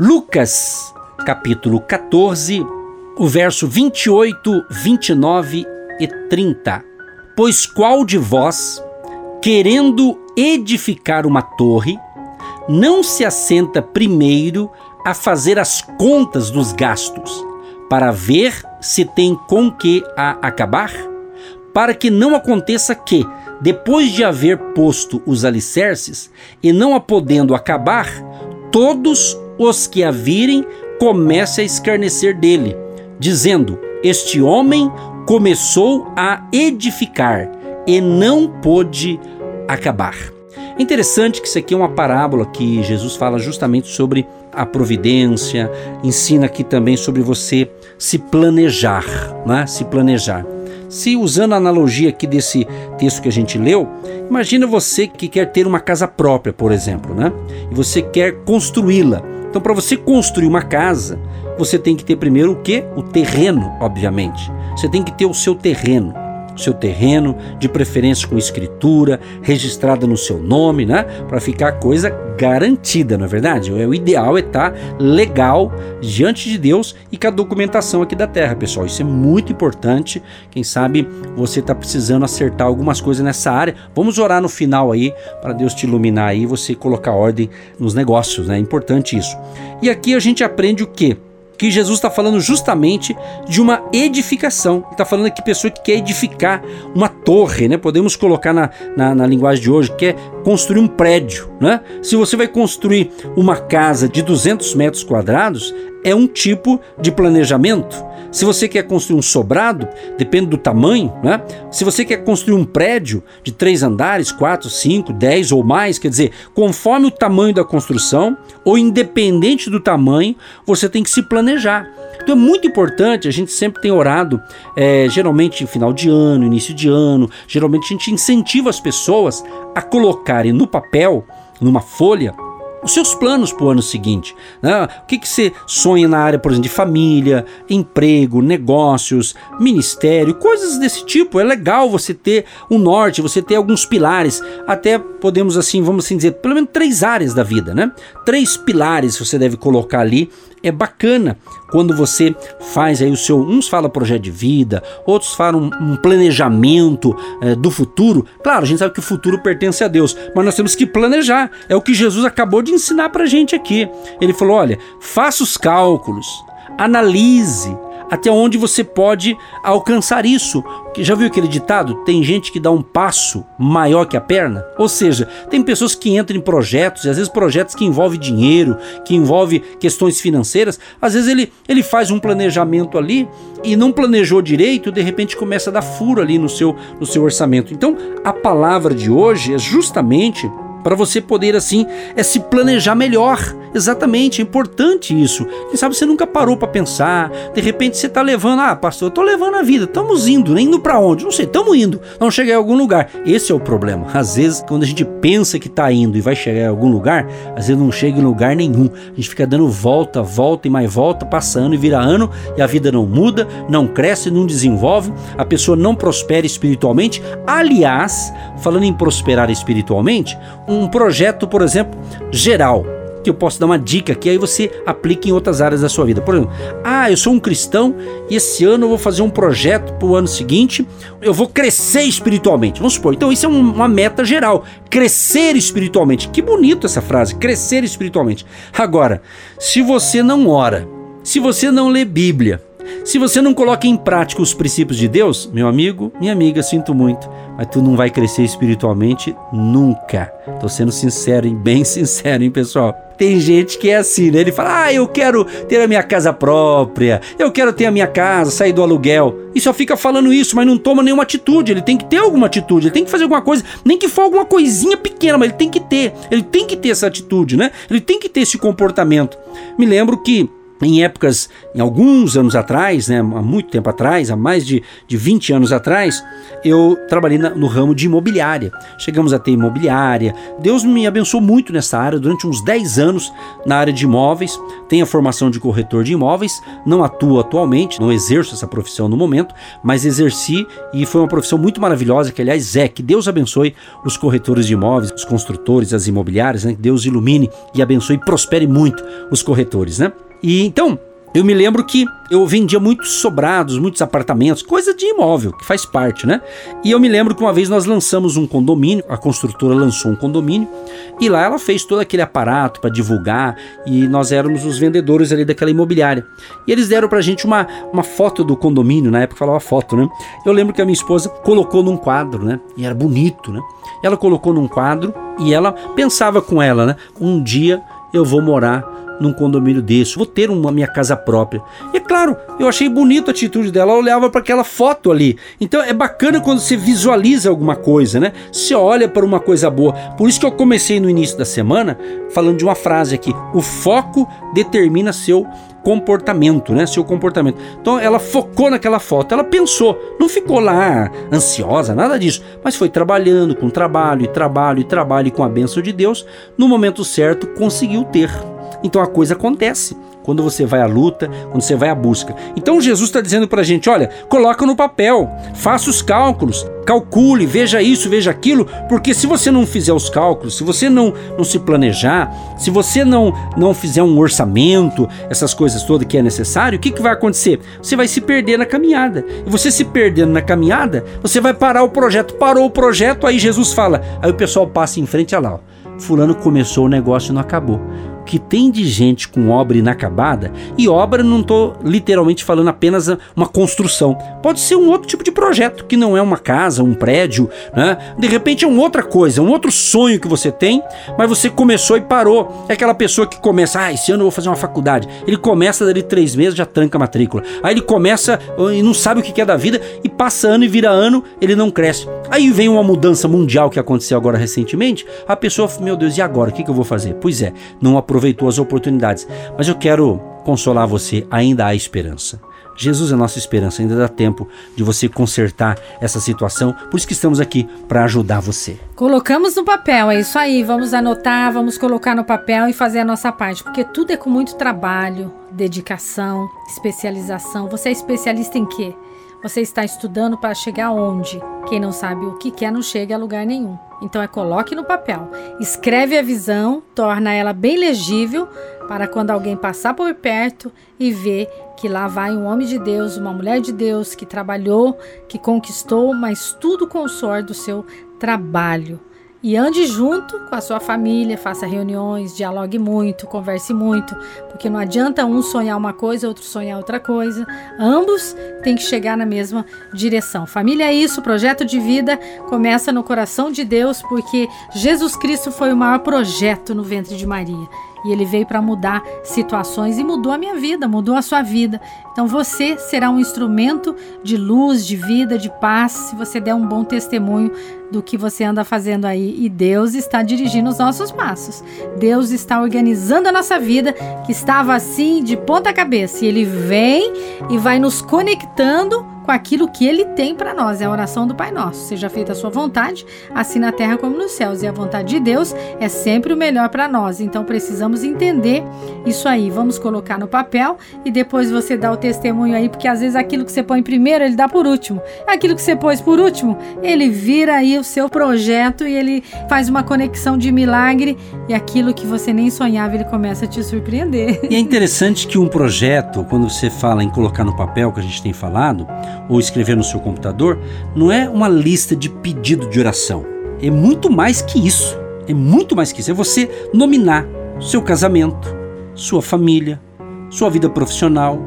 Lucas, capítulo 14, o verso 28, 29 e 30. Pois qual de vós, querendo edificar uma torre, não se assenta primeiro a fazer as contas dos gastos, para ver se tem com que a acabar? Para que não aconteça que, depois de haver posto os alicerces, e não a podendo acabar, todos os que a virem comece a escarnecer dele, dizendo: Este homem começou a edificar e não pôde acabar. É interessante que isso aqui é uma parábola que Jesus fala justamente sobre a providência, ensina aqui também sobre você se planejar, né? se planejar. Se usando a analogia aqui desse texto que a gente leu, imagina você que quer ter uma casa própria, por exemplo, né? E você quer construí-la. Então, para você construir uma casa, você tem que ter primeiro o que? O terreno, obviamente. Você tem que ter o seu terreno. Seu terreno, de preferência com escritura, registrada no seu nome, né? Para ficar coisa garantida, não é verdade? O ideal é estar tá legal diante de Deus e com a documentação aqui da terra, pessoal. Isso é muito importante. Quem sabe você está precisando acertar algumas coisas nessa área. Vamos orar no final aí para Deus te iluminar aí, você colocar ordem nos negócios, né? É importante isso. E aqui a gente aprende o que? Que Jesus está falando justamente de uma edificação. Está falando aqui pessoa que quer edificar uma torre, né? Podemos colocar na, na, na, linguagem de hoje, quer construir um prédio, né? Se você vai construir uma casa de 200 metros quadrados, é um tipo de planejamento. Se você quer construir um sobrado, depende do tamanho, né? Se você quer construir um prédio de três andares, quatro, cinco, dez ou mais, quer dizer, conforme o tamanho da construção, ou independente do tamanho, você tem que se planejar. Então é muito importante, a gente sempre tem orado, é, geralmente em final de ano, início de ano, geralmente a gente incentiva as pessoas a colocarem no papel, numa folha, os seus planos para o ano seguinte. Né? O que, que você sonha na área, por exemplo, de família, emprego, negócios, ministério, coisas desse tipo. É legal você ter um norte, você ter alguns pilares. Até podemos assim, vamos assim dizer, pelo menos três áreas da vida, né? Três pilares você deve colocar ali é bacana quando você faz aí o seu. Uns falam projeto de vida, outros falam um planejamento é, do futuro. Claro, a gente sabe que o futuro pertence a Deus, mas nós temos que planejar. É o que Jesus acabou de ensinar pra gente aqui. Ele falou: olha, faça os cálculos, analise até onde você pode alcançar isso. Já viu aquele ditado? Tem gente que dá um passo maior que a perna? Ou seja, tem pessoas que entram em projetos, e às vezes projetos que envolvem dinheiro, que envolvem questões financeiras, às vezes ele, ele faz um planejamento ali e não planejou direito, de repente começa a dar furo ali no seu, no seu orçamento. Então, a palavra de hoje é justamente para você poder assim é se planejar melhor. Exatamente, é importante isso. Quem sabe você nunca parou para pensar, de repente você está levando, ah, pastor, eu tô levando a vida, estamos indo, nem indo para onde? Não sei, estamos indo. Não chegar em algum lugar. Esse é o problema. Às vezes, quando a gente pensa que está indo e vai chegar em algum lugar, às vezes não chega em lugar nenhum. A gente fica dando volta, volta e mais volta, passando e vira ano e a vida não muda, não cresce, não desenvolve, a pessoa não prospera espiritualmente. Aliás, falando em prosperar espiritualmente, um projeto, por exemplo, geral, que eu posso dar uma dica que aí você aplica em outras áreas da sua vida. Por exemplo, ah, eu sou um cristão e esse ano eu vou fazer um projeto para o ano seguinte, eu vou crescer espiritualmente. Vamos supor. Então, isso é uma meta geral. Crescer espiritualmente. Que bonito essa frase, crescer espiritualmente. Agora, se você não ora, se você não lê Bíblia, se você não coloca em prática os princípios de Deus, meu amigo, minha amiga, sinto muito, mas tu não vai crescer espiritualmente nunca. Tô sendo sincero e bem sincero, hein, pessoal? Tem gente que é assim, né? Ele fala: "Ah, eu quero ter a minha casa própria. Eu quero ter a minha casa, sair do aluguel". E só fica falando isso, mas não toma nenhuma atitude. Ele tem que ter alguma atitude, ele tem que fazer alguma coisa, nem que for alguma coisinha pequena, mas ele tem que ter. Ele tem que ter essa atitude, né? Ele tem que ter esse comportamento. Me lembro que em épocas, em alguns anos atrás, né, há muito tempo atrás, há mais de, de 20 anos atrás, eu trabalhei na, no ramo de imobiliária. Chegamos a ter imobiliária. Deus me abençoou muito nessa área durante uns 10 anos na área de imóveis. Tenho a formação de corretor de imóveis, não atuo atualmente, não exerço essa profissão no momento, mas exerci e foi uma profissão muito maravilhosa, que aliás é, que Deus abençoe os corretores de imóveis, os construtores, as imobiliárias, né, que Deus ilumine e abençoe e prospere muito os corretores, né? E então, eu me lembro que eu vendia muitos sobrados, muitos apartamentos, coisa de imóvel, que faz parte, né? E eu me lembro que uma vez nós lançamos um condomínio, a construtora lançou um condomínio, e lá ela fez todo aquele aparato para divulgar, e nós éramos os vendedores ali daquela imobiliária. E eles deram pra gente uma, uma foto do condomínio, na época falava foto, né? Eu lembro que a minha esposa colocou num quadro, né? E era bonito, né? Ela colocou num quadro e ela pensava com ela, né? Um dia eu vou morar num condomínio desse, vou ter uma minha casa própria. E é claro, eu achei bonita a atitude dela, ela olhava para aquela foto ali. Então é bacana quando você visualiza alguma coisa, né? Você olha para uma coisa boa. Por isso que eu comecei no início da semana falando de uma frase aqui: o foco determina seu comportamento, né? Seu comportamento. Então ela focou naquela foto, ela pensou, não ficou lá ansiosa, nada disso, mas foi trabalhando com trabalho e trabalho e trabalho e com a benção de Deus, no momento certo conseguiu ter. Então a coisa acontece quando você vai à luta, quando você vai à busca. Então Jesus está dizendo para a gente: olha, coloca no papel, faça os cálculos, calcule, veja isso, veja aquilo, porque se você não fizer os cálculos, se você não, não se planejar, se você não, não fizer um orçamento, essas coisas todas que é necessário, o que, que vai acontecer? Você vai se perder na caminhada. E você se perdendo na caminhada, você vai parar o projeto. Parou o projeto, aí Jesus fala, aí o pessoal passa em frente, olha lá, ó, fulano começou o negócio e não acabou que tem de gente com obra inacabada, e obra não estou literalmente falando apenas uma construção. Pode ser um outro tipo de projeto, que não é uma casa, um prédio, né? De repente é uma outra coisa, um outro sonho que você tem, mas você começou e parou. É aquela pessoa que começa, ah, esse ano eu vou fazer uma faculdade. Ele começa dali três meses, já tranca a matrícula. Aí ele começa e não sabe o que é da vida, e passa ano e vira ano, ele não cresce. Aí vem uma mudança mundial que aconteceu agora recentemente, a pessoa, meu Deus, e agora? O que, eu vou fazer? Pois é, não aproveitou aproveitou as oportunidades. Mas eu quero consolar você, ainda há esperança. Jesus é nossa esperança, ainda dá tempo de você consertar essa situação, por isso que estamos aqui para ajudar você. Colocamos no papel, é isso aí, vamos anotar, vamos colocar no papel e fazer a nossa parte, porque tudo é com muito trabalho, dedicação, especialização. Você é especialista em quê? Você está estudando para chegar onde? Quem não sabe o que quer não chega a lugar nenhum. Então é coloque no papel. Escreve a visão, torna ela bem legível para quando alguém passar por perto e ver que lá vai um homem de Deus, uma mulher de Deus que trabalhou, que conquistou, mas tudo com o suor do seu trabalho. E ande junto com a sua família, faça reuniões, dialogue muito, converse muito, porque não adianta um sonhar uma coisa, outro sonhar outra coisa. Ambos têm que chegar na mesma direção. Família é isso, projeto de vida começa no coração de Deus, porque Jesus Cristo foi o maior projeto no ventre de Maria. E ele veio para mudar situações e mudou a minha vida, mudou a sua vida. Então você será um instrumento de luz, de vida, de paz, se você der um bom testemunho do que você anda fazendo aí. E Deus está dirigindo os nossos passos. Deus está organizando a nossa vida, que estava assim de ponta cabeça. E Ele vem e vai nos conectando com aquilo que Ele tem para nós. É a oração do Pai Nosso. Seja feita a sua vontade, assim na terra como nos céus. E a vontade de Deus é sempre o melhor para nós. Então precisamos entender isso aí. Vamos colocar no papel e depois você dá o testemunho aí, porque às vezes aquilo que você põe primeiro, ele dá por último. Aquilo que você pôs por último, ele vira aí o seu projeto e ele faz uma conexão de milagre e aquilo que você nem sonhava, ele começa a te surpreender. E é interessante que um projeto, quando você fala em colocar no papel, que a gente tem falado, ou escrever no seu computador, não é uma lista de pedido de oração. É muito mais que isso. É muito mais que isso. É você nominar seu casamento, sua família, sua vida profissional,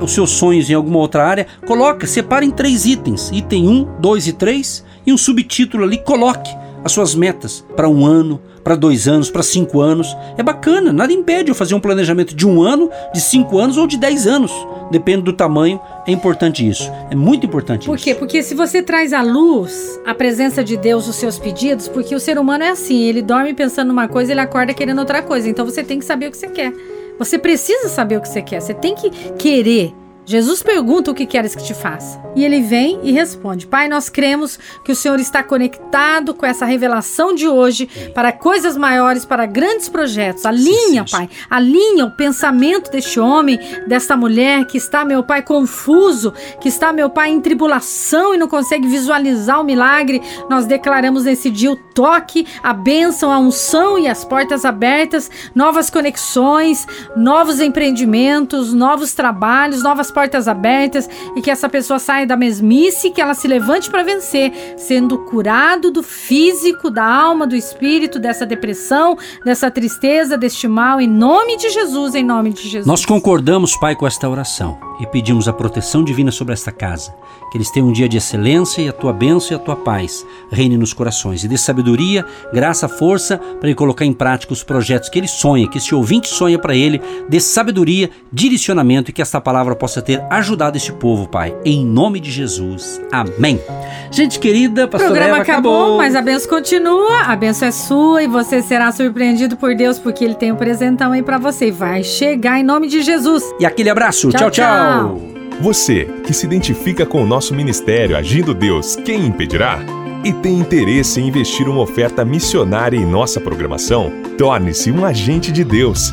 os seus sonhos em alguma outra área. Coloca, separe em três itens: item 1, 2 e 3, e um subtítulo ali. Coloque as suas metas para um ano, para dois anos, para cinco anos. É bacana, nada impede eu fazer um planejamento de um ano, de cinco anos ou de dez anos. Depende do tamanho, é importante isso. É muito importante Por isso. quê? Porque se você traz à luz a presença de Deus os seus pedidos, porque o ser humano é assim, ele dorme pensando numa coisa, ele acorda querendo outra coisa. Então você tem que saber o que você quer. Você precisa saber o que você quer, você tem que querer. Jesus pergunta o que queres que te faça. E ele vem e responde: Pai, nós cremos que o Senhor está conectado com essa revelação de hoje para coisas maiores, para grandes projetos. Alinha. Pai, alinha o pensamento deste homem, desta mulher que está, meu Pai, confuso, que está, meu Pai, em tribulação e não consegue visualizar o milagre. Nós declaramos nesse dia o toque, a bênção, a unção e as portas abertas, novas conexões, novos empreendimentos, novos trabalhos, novas portas abertas e que essa pessoa saia da mesmice, que ela se levante para vencer, sendo curado do físico, da alma, do espírito, dessa depressão, dessa tristeza, deste mal, em nome de Jesus, em nome de Jesus. Nós concordamos, Pai, com esta oração e pedimos a proteção divina sobre esta casa. Que eles tenham um dia de excelência e a tua bênção e a tua paz reine nos corações. E dê sabedoria, graça, força para ele colocar em prática os projetos que ele sonha, que esse ouvinte sonha para ele. Dê sabedoria, direcionamento e que esta palavra possa ter ajudado este povo, Pai. Em nome de Jesus. Amém. Gente querida, O pastor programa Eva acabou, mas a benção continua. A benção é sua e você será surpreendido por Deus porque ele tem um presentão aí pra você. E vai chegar em nome de Jesus. E aquele abraço. Tchau, tchau. tchau. tchau. Você que se identifica com o nosso ministério Agindo Deus, quem impedirá? E tem interesse em investir uma oferta missionária em nossa programação? Torne-se um agente de Deus